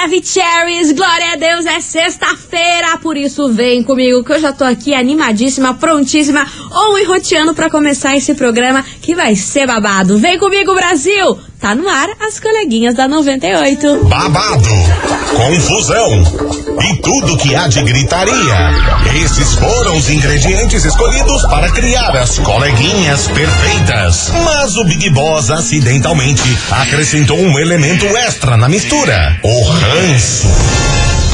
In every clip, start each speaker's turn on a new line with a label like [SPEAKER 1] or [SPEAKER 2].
[SPEAKER 1] Maravicheries, glória a Deus, é sexta-feira, por isso vem comigo que eu já tô aqui animadíssima, prontíssima, ou enroteando para começar esse programa que vai ser babado. Vem comigo, Brasil! Tá no ar as coleguinhas da 98.
[SPEAKER 2] Babado, confusão e tudo que há de gritaria. Esses foram os ingredientes escolhidos para criar as coleguinhas perfeitas. Mas o Big Boss acidentalmente acrescentou um elemento extra na mistura: o ranço.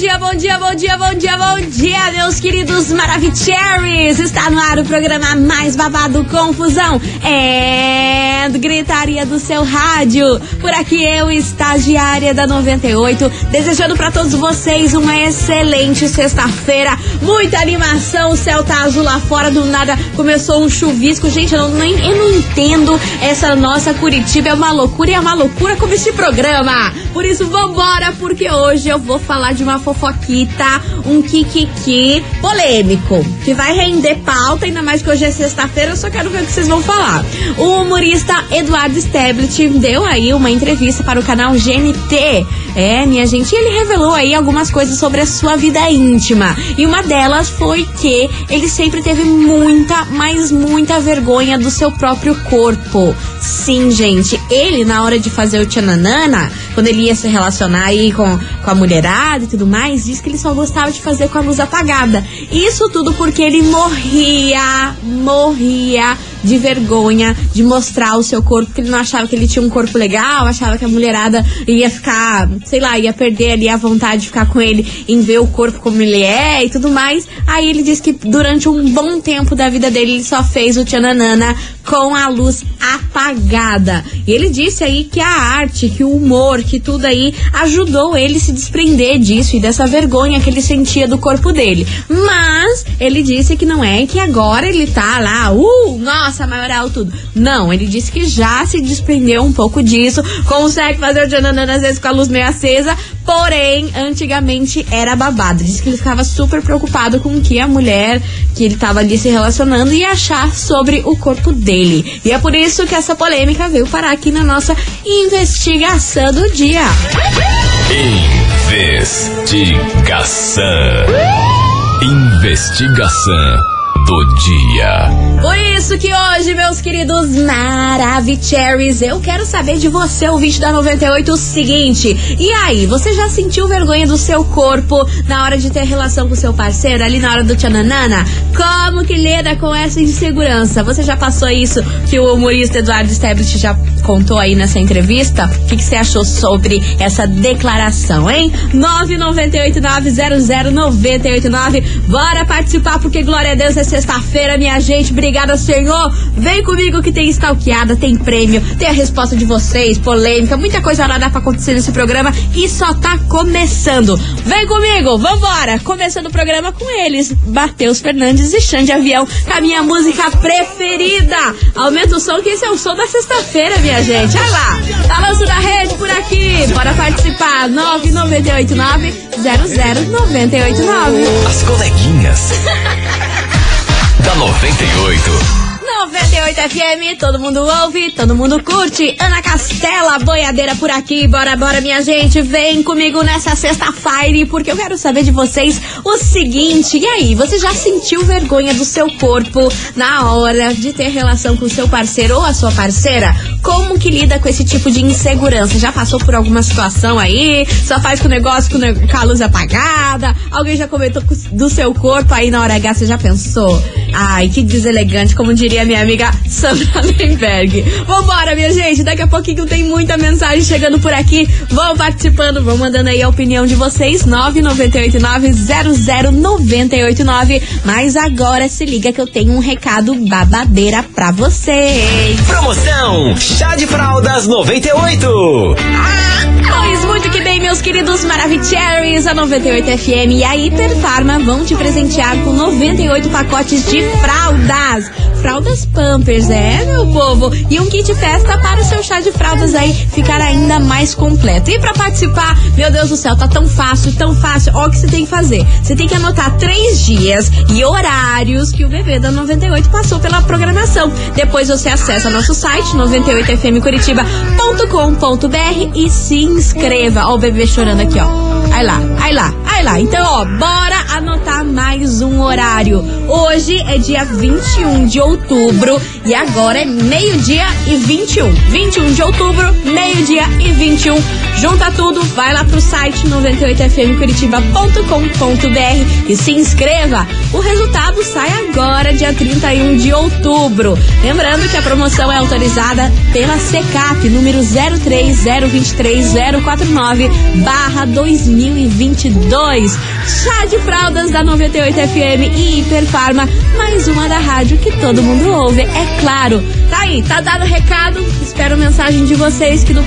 [SPEAKER 1] dia, bom dia, bom dia, bom dia, bom dia, meus queridos Maravicheries! Está no ar o programa mais babado Confusão é gritaria do seu rádio. Por aqui eu, estagiária da 98, desejando para todos vocês uma excelente sexta-feira. Muita animação, o céu tá azul lá fora, do nada começou um chuvisco. Gente, eu não, nem, eu não entendo essa nossa Curitiba, é uma loucura e é uma loucura como esse programa. Por isso, vambora, porque hoje eu vou falar de uma fofoquita, um kikiki polêmico, que vai render pauta, ainda mais que hoje é sexta-feira, eu só quero ver o que vocês vão falar. O humorista Eduardo Stablet deu aí uma entrevista para o canal GNT. É, minha gente, ele revelou aí algumas coisas sobre a sua vida íntima. E uma delas foi que ele sempre teve muita, mas muita vergonha do seu próprio corpo. Sim, gente, ele na hora de fazer o tchananana, quando ele ia se relacionar aí com, com a mulherada e tudo mais, disse que ele só gostava de fazer com a luz apagada. Isso tudo porque ele morria, morria de vergonha de mostrar o seu corpo, porque ele não achava que ele tinha um corpo legal, achava que a mulherada ia ficar, sei lá, ia perder ali a vontade de ficar com ele em ver o corpo como ele é e tudo mais. Aí ele disse que durante um bom tempo da vida dele ele só fez o tchananana com a luz apagada. E ele disse aí que a arte, que o humor, que tudo aí ajudou ele se desprender disso e dessa vergonha que ele sentia do corpo dele. Mas ele disse que não é que agora ele tá lá, uh, nossa, maioral tudo. Não, ele disse que já se desprendeu um pouco disso, consegue fazer o jananana às vezes com a luz meio acesa, porém, antigamente era babado. Disse que ele ficava super preocupado com o que a mulher que ele tava ali se relacionando ia achar sobre o corpo dele. E é por isso que essa polêmica veio parar aqui na nossa investigação do dia.
[SPEAKER 3] Investigação. Investigação do dia.
[SPEAKER 1] Por isso que hoje, meus queridos Maravicheries, eu quero saber de você, ouvinte da 98, o seguinte. E aí, você já sentiu vergonha do seu corpo na hora de ter relação com seu parceiro, ali na hora do tchananana? Como que lida com essa insegurança? Você já passou isso que o humorista Eduardo Stablet já contou aí nessa entrevista? O que, que você achou sobre essa declaração, hein? 998900989. Bora participar, porque glória a Deus é sexta-feira, minha gente. Obrigada, Senhor. Vem comigo que tem stalkeada, tem prêmio, tem a resposta de vocês, polêmica, muita coisa nada pra acontecer nesse programa e só tá começando. Vem comigo, vambora! Começando o programa com eles, Matheus Fernandes e Xande Avião, com a minha música preferida. Aumenta o som, que esse é o som da sexta-feira, minha gente. Olha lá, balanço da rede por aqui. Bora participar, 9989 00989.
[SPEAKER 3] As coleguinhas. da 98.
[SPEAKER 1] 98 FM, todo mundo ouve, todo mundo curte. Ana Castela, boiadeira por aqui. Bora, bora, minha gente. Vem comigo nessa sexta-feira, porque eu quero saber de vocês o seguinte. E aí, você já sentiu vergonha do seu corpo na hora de ter relação com o seu parceiro ou a sua parceira? Como que lida com esse tipo de insegurança? Já passou por alguma situação aí? Só faz com o negócio com, a luz apagada? Alguém já comentou do seu corpo aí na hora H? Você já pensou? Ai, que deselegante, como diria minha amiga Sandra Lemberg. Vambora, minha gente. Daqui a pouquinho tem muita mensagem chegando por aqui. Vão participando, vão mandando aí a opinião de vocês. 998900989. Mas agora se liga que eu tenho um recado babadeira pra vocês.
[SPEAKER 3] Promoção Chá de Fraldas 98.
[SPEAKER 1] Pois muito que bem, meus queridos Maravicheries, a 98 FM e a Hiperfarma vão te presentear com 98 pacotes de fraldas. Fraldas Pampers, é, meu povo? E um kit festa para o seu chá de fraldas aí ficar ainda mais completo. E para participar, meu Deus do céu, tá tão fácil, tão fácil. O que você tem que fazer. Você tem que anotar três dias e horários que o bebê da 98 passou pela programação. Depois você acessa nosso site 98fmcuritiba.com.br e se inscreva. O bebê chorando aqui, ó. Aí lá, aí lá, aí lá. Então, ó, bora anotar mais um horário. Hoje é dia 21 de outubro e agora é meio-dia e 21. 21 de outubro, meio-dia e 21. Junta tudo, vai lá pro site 98fmcuritiba.com.br e se inscreva. O resultado sai agora, dia 31 de outubro. Lembrando que a promoção é autorizada pela SECAP, número 03023 barra 2022. Chá de fraldas da 98 FM e Hiperfarma, mais uma da rádio que todo mundo ouve, é claro. Tá aí, tá dado o recado. Espero mensagem de vocês que no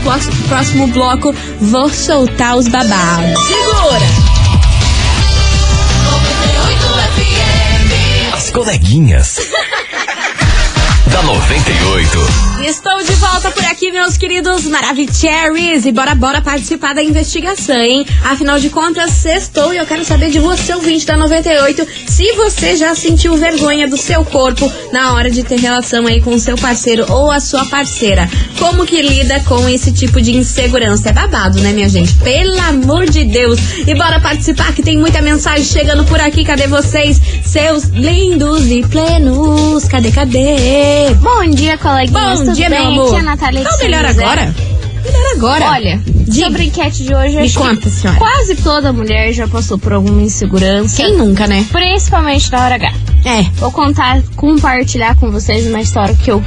[SPEAKER 1] próximo bloco vou soltar os babados. Segura!
[SPEAKER 3] As coleguinhas. da 98.
[SPEAKER 1] Estou de volta por aqui, meus queridos Maravicheries. E bora, bora participar da investigação, hein? Afinal de contas, sextou e eu quero saber de você, ouvinte da 98, se você já sentiu vergonha do seu corpo na hora de ter relação aí com o seu parceiro ou a sua parceira. Como que lida com esse tipo de insegurança? É babado, né, minha gente? Pelo amor de Deus. E bora participar que tem muita mensagem chegando por aqui. Cadê vocês? Seus lindos e plenos. Cadê, cadê?
[SPEAKER 4] Bom dia, coleguinhas.
[SPEAKER 1] Bom
[SPEAKER 4] tudo
[SPEAKER 1] dia,
[SPEAKER 4] bem?
[SPEAKER 1] meu amor.
[SPEAKER 4] Aqui é a Natália
[SPEAKER 1] Não, melhor agora. Melhor agora.
[SPEAKER 4] Olha,
[SPEAKER 1] Diga.
[SPEAKER 4] sobre a enquete de hoje,
[SPEAKER 1] Me
[SPEAKER 4] acho que
[SPEAKER 1] conta, senhora.
[SPEAKER 4] quase toda mulher já passou por alguma insegurança.
[SPEAKER 1] Quem nunca, né?
[SPEAKER 4] Principalmente na hora H.
[SPEAKER 1] É.
[SPEAKER 4] Vou contar, compartilhar com vocês uma história que eu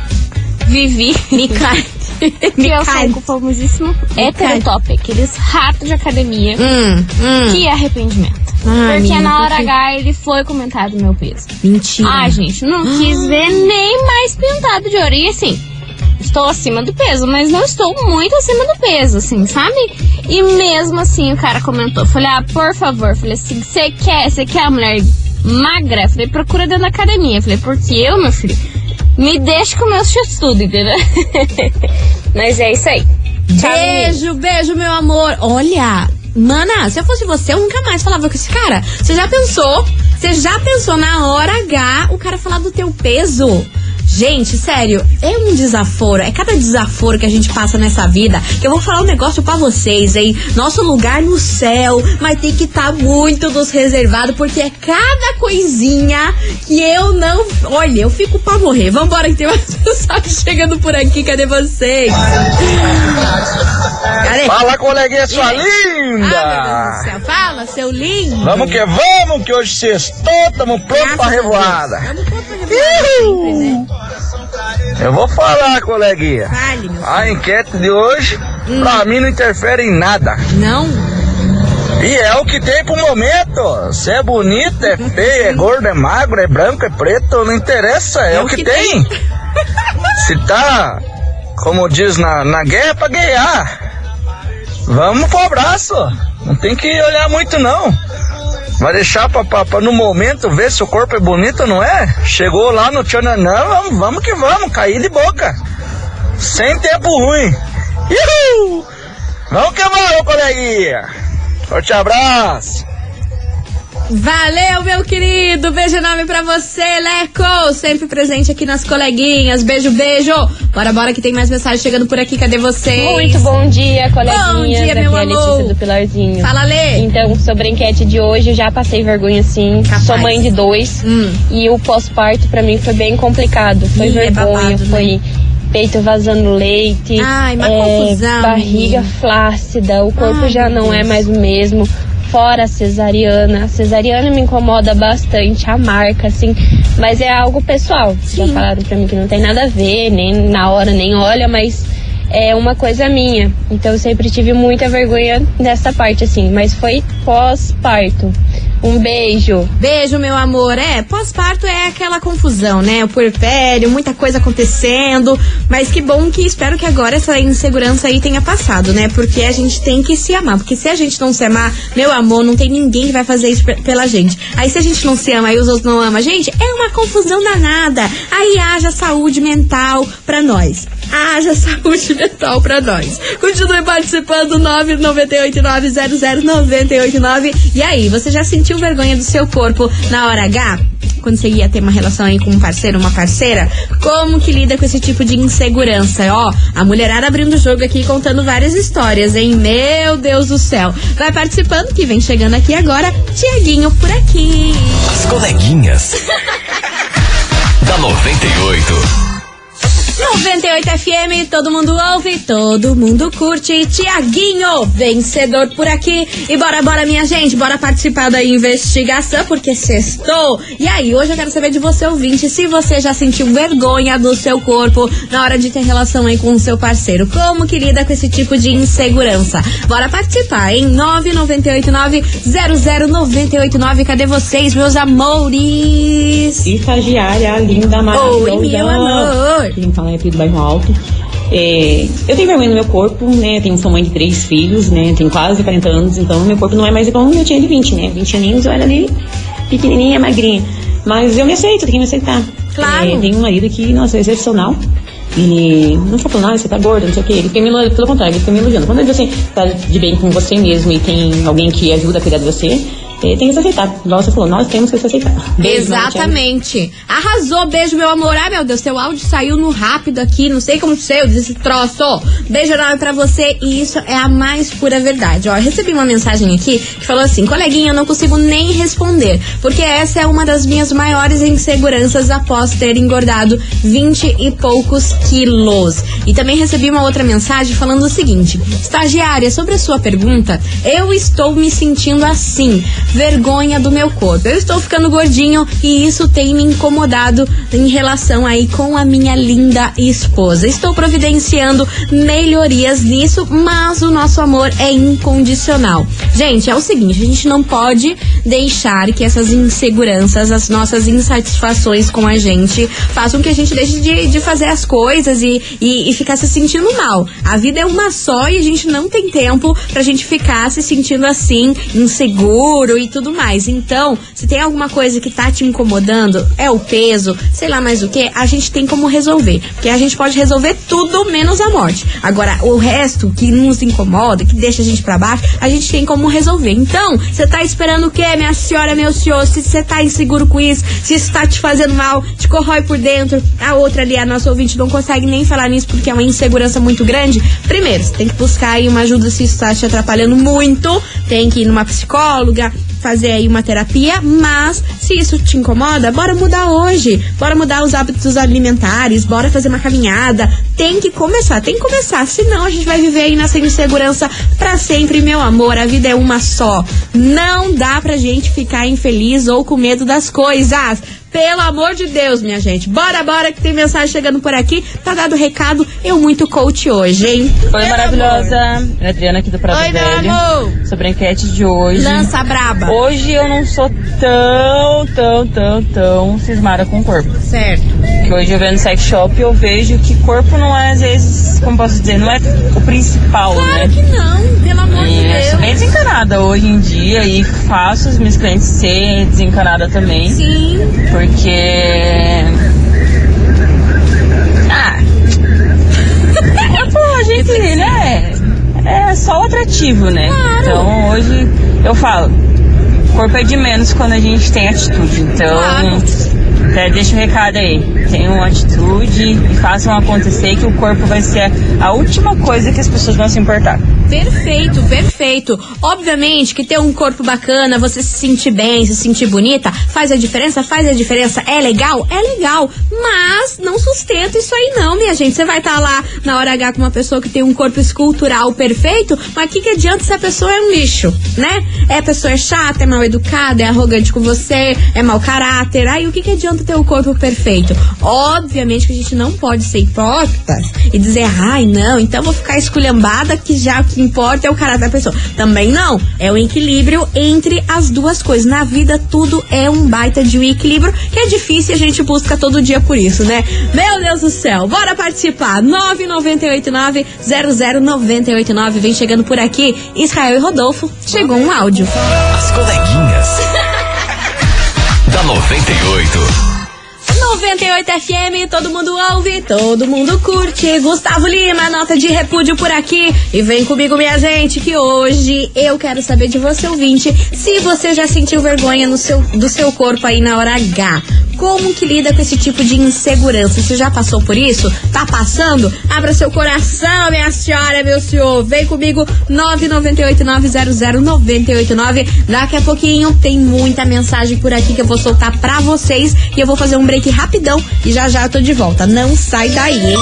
[SPEAKER 4] vivi.
[SPEAKER 1] Me cai.
[SPEAKER 4] que eu sou o famosíssimo heterotop, aqueles ratos de academia.
[SPEAKER 1] Hum, hum.
[SPEAKER 4] Que arrependimento.
[SPEAKER 1] Ai,
[SPEAKER 4] Porque na hora
[SPEAKER 1] quê?
[SPEAKER 4] H ele foi comentado meu peso.
[SPEAKER 1] Mentira.
[SPEAKER 4] Ai, gente, não quis ver nem mais pintado de ouro. E assim, estou acima do peso, mas não estou muito acima do peso, assim, sabe? E mesmo assim o cara comentou. Falei, ah, por favor. Falei assim, você quer, você quer a mulher magra? Falei, procura dentro da academia. Falei, porque eu, meu filho, me deixa com meus tudo, entendeu? mas é isso aí. Tchau.
[SPEAKER 1] Beijo, beijo, meu amor. Olha, mana, se eu fosse você, eu nunca mais falava com esse cara. Você já pensou? Você já pensou na hora H o cara falar do teu peso? Gente, sério, é um desaforo. É cada desaforo que a gente passa nessa vida. Que eu vou falar um negócio pra vocês, hein? Nosso lugar no céu vai ter que estar muito nos reservado, porque é cada coisinha que eu não. Olha, eu fico pra morrer. Vambora, que tem mais mensagem chegando por aqui. Cadê vocês? Cadê?
[SPEAKER 5] Fala, coleguinha sua
[SPEAKER 1] Ah, meu Deus
[SPEAKER 5] linda!
[SPEAKER 1] do céu. Fala, seu lindo.
[SPEAKER 5] Vamos que vamos, que hoje sextou, tamo pronto
[SPEAKER 1] Graças
[SPEAKER 5] pra revoada.
[SPEAKER 1] Vamos pôr pra revoada sempre, né?
[SPEAKER 5] Eu vou falar, coleguinha.
[SPEAKER 1] Fale, meu
[SPEAKER 5] A
[SPEAKER 1] filho.
[SPEAKER 5] enquete de hoje, pra mim, não interfere em nada.
[SPEAKER 1] Não?
[SPEAKER 5] E é o que tem pro momento. Se é bonito, é feio, é gordo, é magro, é branco, é preto, não interessa, é, o que, tem. Se tá, como diz na, na guerra, é pra ganhar. Vamos pro abraço. Não tem que olhar muito, não. Vai deixar pra no momento ver se o corpo é bonito ou não é? Chegou lá no tchananã, vamos, vamos que vamos, cair de boca. Sem tempo ruim. Uhul! Vamos que vamos, coleguinha. Forte abraço.
[SPEAKER 1] Valeu, meu querido. Beijo enorme pra você, Leco. Sempre presente aqui nas coleguinhas. Beijo, beijo. Bora, bora, que tem mais mensagem chegando por aqui. Cadê vocês?
[SPEAKER 6] Muito bom dia, coleguinhas.
[SPEAKER 1] Bom dia,
[SPEAKER 6] Aqui
[SPEAKER 1] meu
[SPEAKER 6] é
[SPEAKER 1] amor.
[SPEAKER 6] Letícia do Pilarzinho.
[SPEAKER 1] Fala, Lê.
[SPEAKER 6] Então, sobre a enquete de hoje, já passei vergonha sim.
[SPEAKER 1] Capaz.
[SPEAKER 6] Sou mãe de dois.
[SPEAKER 1] Hum.
[SPEAKER 6] E o pós-parto pra mim foi bem complicado. Foi
[SPEAKER 1] Ih, é
[SPEAKER 6] vergonha,
[SPEAKER 1] babado, né?
[SPEAKER 6] foi peito vazando leite.
[SPEAKER 1] Ai, uma
[SPEAKER 6] é,
[SPEAKER 1] confusão,
[SPEAKER 6] Barriga
[SPEAKER 1] menina.
[SPEAKER 6] flácida, o corpo
[SPEAKER 1] Ai,
[SPEAKER 6] já não é
[SPEAKER 1] Deus.
[SPEAKER 6] mais o mesmo. Fora a cesariana. A cesariana me incomoda bastante, a marca, assim. Mas é algo pessoal. Já falaram pra mim que não tem nada a ver, nem na hora, nem olha, mas é uma coisa minha. Então eu sempre tive muita vergonha nessa parte, assim. Mas foi pós-parto. Um beijo.
[SPEAKER 1] Beijo, meu amor. É, pós-parto é aquela confusão, né? O puerpério, muita coisa acontecendo. Mas que bom que espero que agora essa insegurança aí tenha passado, né? Porque a gente tem que se amar. Porque se a gente não se amar, meu amor, não tem ninguém que vai fazer isso pela gente. Aí se a gente não se ama e os outros não amam a gente, é uma confusão danada. Aí haja saúde mental pra nós. Haja saúde mental pra nós. Continue participando, 998900989. E aí, você já sentiu vergonha do seu corpo na hora H? Quando você ia ter uma relação aí com um parceiro, uma parceira? Como que lida com esse tipo de insegurança? Ó, a mulherada abrindo o jogo aqui contando várias histórias, hein? Meu Deus do céu. Vai participando que vem chegando aqui agora, Tiaguinho por aqui.
[SPEAKER 3] As coleguinhas. da 98.
[SPEAKER 1] 98 FM, todo mundo ouve, todo mundo curte. Tiaguinho, vencedor por aqui. E bora, bora, minha gente, bora participar da investigação, porque sextou. E aí, hoje eu quero saber de você, ouvinte, se você já sentiu vergonha do seu corpo na hora de ter relação aí com o seu parceiro. Como que lida com esse tipo de insegurança? Bora participar, hein? 998900989. Cadê vocês, meus amores?
[SPEAKER 7] Estagiária linda, maravilhosa.
[SPEAKER 1] Oi, meu amor.
[SPEAKER 7] Quem fala é aqui do bairro Alto. É, eu tenho vergonha no meu corpo, né? Eu tenho, sou mãe de três filhos, né? Tenho quase 40 anos, então meu corpo não é mais igual eu tinha de 20, né? 20 aninhos eu era ali pequenininha, magrinha. Mas eu me aceito, tenho que me aceitar.
[SPEAKER 1] Claro.
[SPEAKER 7] É, tenho um marido que, nossa, é excepcional. Ele não só falando, ah, você tá gorda, não sei o quê. Ele fica me elogiando, pelo contrário, ele fica me elogiando. Quando você tá de bem com você mesmo e tem alguém que ajuda a cuidar de você, tem que se aceitar. Igual você falou, nós temos que se aceitar. Beijo,
[SPEAKER 1] Exatamente. Arrasou, beijo, meu amor. Ai, meu Deus, seu áudio saiu no rápido aqui, não sei como saiu desse troço. Beijo enorme pra você e isso é a mais pura verdade. Ó, recebi uma mensagem aqui que falou assim: coleguinha, eu não consigo nem responder, porque essa é uma das minhas maiores inseguranças após ter engordado 20 e poucos quilos. E também recebi uma outra mensagem falando o seguinte: estagiária, sobre a sua pergunta, eu estou me sentindo assim vergonha do meu corpo. Eu estou ficando gordinho e isso tem me incomodado em relação aí com a minha linda esposa. Estou providenciando melhorias nisso, mas o nosso amor é incondicional. Gente, é o seguinte, a gente não pode deixar que essas inseguranças, as nossas insatisfações com a gente façam que a gente deixe de, de fazer as coisas e, e, e ficar se sentindo mal. A vida é uma só e a gente não tem tempo pra gente ficar se sentindo assim, inseguro e tudo mais. Então, se tem alguma coisa que tá te incomodando, é o peso, sei lá mais o que, a gente tem como resolver. Porque a gente pode resolver tudo menos a morte. Agora, o resto que nos incomoda, que deixa a gente para baixo, a gente tem como resolver. Então, você tá esperando o quê, minha senhora, meu senhor? Se você tá inseguro com isso, se isso tá te fazendo mal, te corrói por dentro, a outra ali, a nossa ouvinte, não consegue nem falar nisso porque é uma insegurança muito grande. Primeiro, você tem que buscar aí uma ajuda se isso tá te atrapalhando muito. Tem que ir numa psicóloga, fazer aí uma terapia, mas se isso te incomoda, bora mudar hoje. Bora mudar os hábitos alimentares, bora fazer uma caminhada. Tem que começar, tem que começar, senão a gente vai viver aí nessa insegurança para sempre, meu amor. A vida é uma só. Não dá pra gente ficar infeliz ou com medo das coisas. Pelo amor de Deus, minha gente. Bora, bora, que tem mensagem chegando por aqui. Tá dado o recado. Eu muito coach hoje, hein?
[SPEAKER 7] Oi, maravilhosa. É a Adriana aqui do Prado
[SPEAKER 1] Oi, meu
[SPEAKER 7] Velho.
[SPEAKER 1] amor.
[SPEAKER 7] Sobre a enquete de hoje.
[SPEAKER 1] Lança braba.
[SPEAKER 7] Hoje eu não sou tão, tão, tão, tão cismada com o corpo.
[SPEAKER 1] Certo.
[SPEAKER 7] Que hoje eu vendo sex shop eu vejo que corpo não é, às vezes, como posso dizer, não é o principal,
[SPEAKER 1] Claro
[SPEAKER 7] né?
[SPEAKER 1] que não, pelo amor de
[SPEAKER 7] E eu sou bem
[SPEAKER 1] Deus.
[SPEAKER 7] desencanada hoje em dia e faço os meus clientes ser desencanada também.
[SPEAKER 1] Sim.
[SPEAKER 7] Porque. Ah! Pô, a gente, né? É só o atrativo, né? Então hoje eu falo, corpo é de menos quando a gente tem atitude. Então, até deixa o recado aí. Tenham atitude e façam acontecer que o corpo vai ser a última coisa que as pessoas vão se importar.
[SPEAKER 1] Perfeito, perfeito. Obviamente que ter um corpo bacana, você se sentir bem, se sentir bonita, faz a diferença, faz a diferença. É legal? É legal. Mas não sustenta isso aí não, minha gente. Você vai estar lá na hora H com uma pessoa que tem um corpo escultural perfeito, mas o que, que adianta se a pessoa é um lixo, né? É a pessoa é chata, é mal educada, é arrogante com você, é mau caráter. Aí o que, que adianta ter o corpo perfeito? Obviamente que a gente não pode ser hipócritas e dizer, ai não, então vou ficar esculhambada que já que importa é o caráter da pessoa. Também não. É o equilíbrio entre as duas coisas. Na vida, tudo é um baita de um equilíbrio que é difícil e a gente busca todo dia por isso, né? Meu Deus do céu. Bora participar. 9989-00989. Vem chegando por aqui. Israel e Rodolfo. Chegou um áudio.
[SPEAKER 3] As coleguinhas. da 98.
[SPEAKER 1] 98 FM, todo mundo ouve, todo mundo curte. Gustavo Lima, nota de repúdio por aqui. E vem comigo, minha gente, que hoje eu quero saber de você, ouvinte, se você já sentiu vergonha no seu, do seu corpo aí na hora H. Como que lida com esse tipo de insegurança? Você já passou por isso? Tá passando? Abra seu coração, minha senhora, meu senhor. Vem comigo, 998-900-989. Daqui a pouquinho tem muita mensagem por aqui que eu vou soltar pra vocês. E eu vou fazer um break rapidão e já já eu tô de volta. Não sai daí, hein?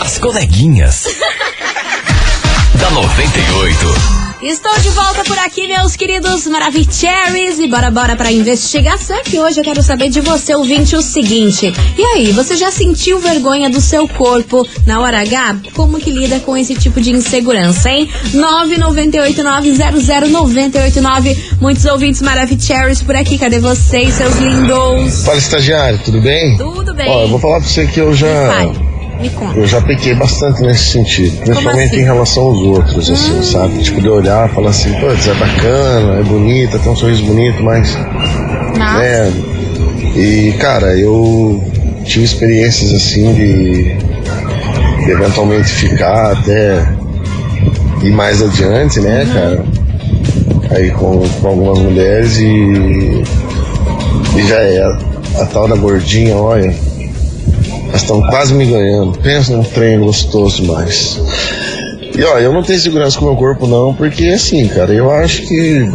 [SPEAKER 3] As coleguinhas. da 98.
[SPEAKER 1] Estou de volta por aqui, meus queridos Maravicheries. E bora, bora pra investigação. Que hoje eu quero saber de você, ouvinte, o seguinte. E aí, você já sentiu vergonha do seu corpo na hora H? Como que lida com esse tipo de insegurança, hein? 998900989. Muitos ouvintes Maravicheries por aqui. Cadê vocês, seus lindos?
[SPEAKER 8] Fala, estagiário, tudo bem?
[SPEAKER 1] Tudo bem.
[SPEAKER 8] Ó, eu vou falar pra você que eu já.
[SPEAKER 1] Vai, me conta.
[SPEAKER 8] Eu já pequei bastante nesse sentido, principalmente
[SPEAKER 1] assim?
[SPEAKER 8] em relação aos outros, assim,
[SPEAKER 1] Hum.
[SPEAKER 8] sabe? Tipo, de olhar e falar assim, pô, é bacana, é bonita, tem um sorriso bonito, mas.
[SPEAKER 1] Nossa.
[SPEAKER 8] né? E, cara, eu tive experiências assim de, de eventualmente ficar até ir mais adiante, né,
[SPEAKER 1] Uhum.
[SPEAKER 8] cara? Aí com, com algumas mulheres e. E já é. A tal da gordinha, olha. Elas estão quase me ganhando. Pensa num treino gostoso demais. E ó, eu não tenho segurança com o meu corpo não, porque assim, cara, eu acho que.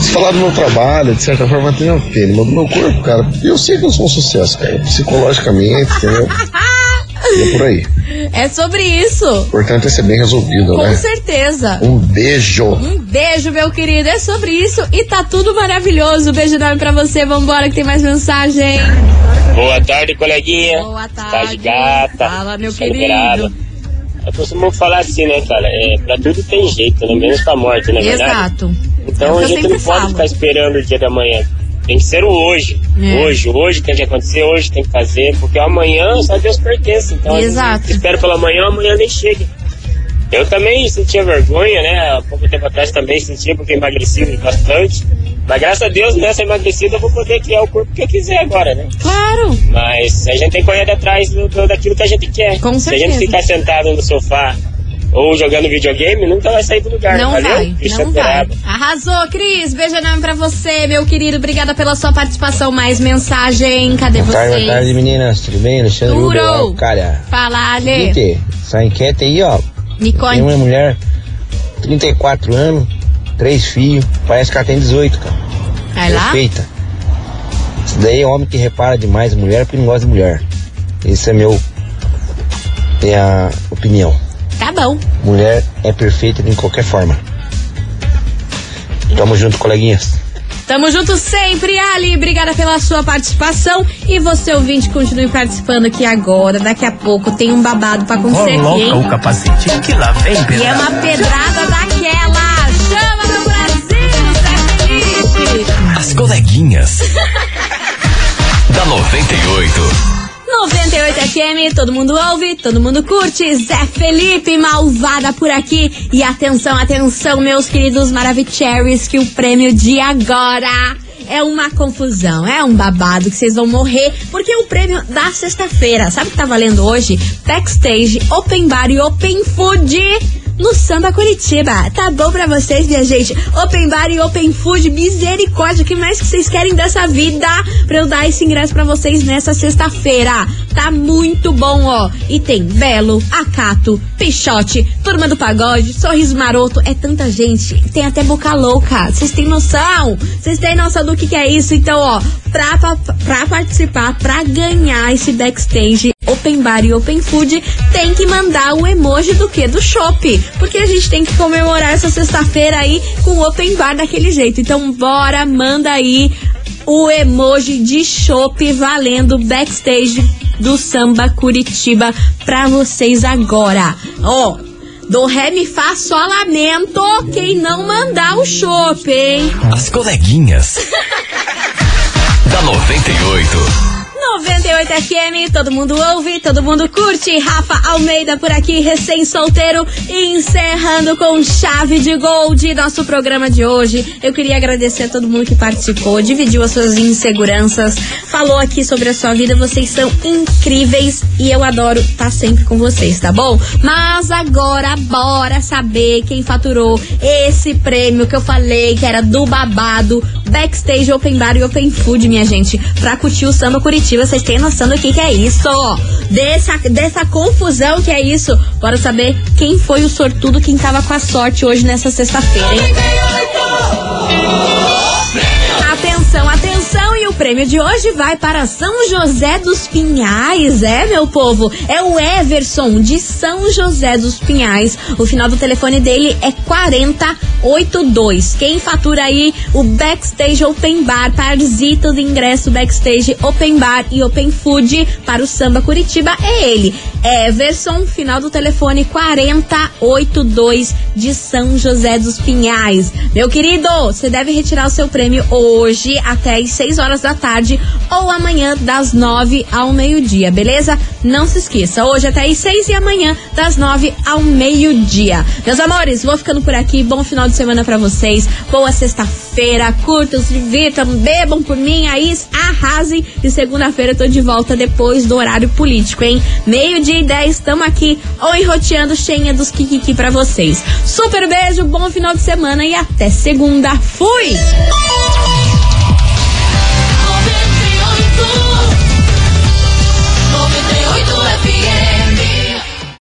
[SPEAKER 8] Se falar do meu trabalho, de certa forma, tem uma pena, mas do meu corpo, cara, eu sei que eu sou um sucesso, cara, psicologicamente, entendeu? E é por aí.
[SPEAKER 1] É sobre isso.
[SPEAKER 8] O importante é ser bem resolvido,
[SPEAKER 1] Com
[SPEAKER 8] né?
[SPEAKER 1] certeza.
[SPEAKER 8] Um beijo.
[SPEAKER 1] Um beijo, meu querido. É sobre isso e tá tudo maravilhoso. Beijo enorme pra você. Vambora que tem mais mensagem.
[SPEAKER 9] Boa tarde, coleguinha.
[SPEAKER 1] Boa
[SPEAKER 9] Tá
[SPEAKER 1] tarde.
[SPEAKER 9] de gata.
[SPEAKER 1] Fala, meu
[SPEAKER 9] Sou
[SPEAKER 1] querido.
[SPEAKER 9] liberado. Eu costumo falar assim, né, cara? É, pra tudo tem jeito, né? Menos pra morte, não é verdade?
[SPEAKER 1] Exato.
[SPEAKER 9] Então
[SPEAKER 1] É
[SPEAKER 9] a gente não pode
[SPEAKER 1] falo.
[SPEAKER 9] ficar esperando o dia da manhã. Tem que ser o hoje.
[SPEAKER 1] É.
[SPEAKER 9] Hoje, hoje tem que acontecer, hoje tem que fazer, porque amanhã só Deus pertence. Então,
[SPEAKER 1] Exato.
[SPEAKER 9] espero pelo amanhã, amanhã nem chega. Eu também sentia vergonha, né? Há pouco tempo atrás também sentia, porque emagreci bastante. Mas graças a Deus, nessa emagrecida, eu vou poder criar o corpo que eu quiser agora, né?
[SPEAKER 1] Claro.
[SPEAKER 9] Mas a gente tem que correr atrás do, do- daquilo que a gente quer.
[SPEAKER 1] Com
[SPEAKER 9] Se a
[SPEAKER 1] certeza.
[SPEAKER 9] gente ficar sentado no sofá ou jogando videogame, nunca vai sair do lugar.
[SPEAKER 1] Não
[SPEAKER 9] valeu?
[SPEAKER 1] vai,
[SPEAKER 9] Cristian
[SPEAKER 1] não vai.
[SPEAKER 9] Peraba.
[SPEAKER 1] Arrasou, Cris. Beijo enorme pra você, meu querido. Obrigada pela sua participação. Mais mensagem. Cadê
[SPEAKER 10] Boa tarde,
[SPEAKER 1] vocês?
[SPEAKER 10] boa tarde, meninas. Tudo bem? Alexandre. Uber, Araucária.
[SPEAKER 1] Fala, Ale.
[SPEAKER 10] Seguinte, essa enquete aí, ó.
[SPEAKER 1] Me
[SPEAKER 10] Tem uma mulher, 34 anos, três filhos, parece que ela tem 18, cara.
[SPEAKER 1] Vai lá.
[SPEAKER 10] Perfeita. Isso daí é homem que repara demais em mulher porque não gosta de mulher. Esse é meu. É a opinião.
[SPEAKER 1] Tá bom.
[SPEAKER 10] Mulher é perfeita de qualquer forma. Tamo junto, coleguinhas.
[SPEAKER 1] Tamo junto sempre, Ali. Obrigada pela sua participação. E você, ouvinte, continue participando aqui agora. Daqui a pouco tem um babado pra acontecer aqui, hein?
[SPEAKER 3] capacete que lá vem,
[SPEAKER 1] E é uma pedrada daquela. Chama meu Brasil, Zé Felipe.
[SPEAKER 3] As coleguinhas. da 98.
[SPEAKER 1] 98 FM, todo mundo ouve, todo mundo curte. Zé Felipe, malvada por aqui. E atenção, atenção, meus queridos Maravicheries, que o prêmio de agora é uma confusão, é um babado que vocês vão morrer, porque é o prêmio da sexta-feira. Sabe o que tá valendo hoje? Backstage, Open Bar e Open Food no Samba Curitiba. Tá bom pra vocês, minha gente? Open Bar e Open Food, misericórdia. O que mais que vocês querem dessa vida pra eu dar esse ingresso pra vocês nessa sexta-feira? Tá muito bom, ó. E tem Belo, Acato, Pichote, Turma do Pagode, Sorriso Maroto. É tanta gente. Tem até Boca Louca. Vocês têm noção? Vocês têm noção do que, que é isso? Então, ó, pra, pra, pra participar, pra ganhar esse backstage Open Bar e Open Food, tem que mandar o emoji do que? Do shopping. Porque a gente tem que comemorar essa sexta-feira aí com o Open Bar daquele jeito. Então, bora, manda aí o emoji de chopp valendo backstage do Samba Curitiba pra vocês agora. Ó, do Ré Mi Fá só lamento quem não mandar o chopp, hein?
[SPEAKER 3] As coleguinhas. da 98.
[SPEAKER 1] 98 FM, todo mundo ouve, todo mundo curte. Rafa Almeida por aqui, recém-solteiro, encerrando com chave de gol de nosso programa de hoje. Eu queria agradecer a todo mundo que participou, dividiu as suas inseguranças, falou aqui sobre a sua vida. Vocês são incríveis e eu adoro estar sempre com vocês, tá bom? Mas agora, bora saber quem faturou esse prêmio que eu falei que era do babado, Backstage Open Bar e Open Food, minha gente, pra curtir o samba Curitiba. Vocês têm noção do que, que é isso? Dessa, dessa confusão que é isso? Bora saber quem foi o sortudo, quem tava com a sorte hoje nessa sexta-feira, hein? Atenção, atenção! O prêmio de hoje vai para São José dos Pinhais, é, meu povo? É o Everson de São José dos Pinhais. O final do telefone dele é 4082. Quem fatura aí o Backstage Open Bar, parzito de ingresso Backstage Open Bar e Open Food para o Samba Curitiba é ele. Everson, final do telefone 4082 de São José dos Pinhais. Meu querido, você deve retirar o seu prêmio hoje até as 6 horas da tarde ou amanhã das 9 ao meio-dia, beleza? Não se esqueça, hoje até as 6 e amanhã das 9 ao meio-dia. Meus amores, vou ficando por aqui. Bom final de semana para vocês. Boa sexta-feira. Curtam, se divirtam, bebam por mim aí, arrasem. E segunda-feira eu tô de volta depois do horário político, hein? Meio-dia e 10, estamos aqui, ou enroteando cheinha dos Kikiki pra vocês. Super beijo, bom final de semana e até segunda. Fui! Ooh.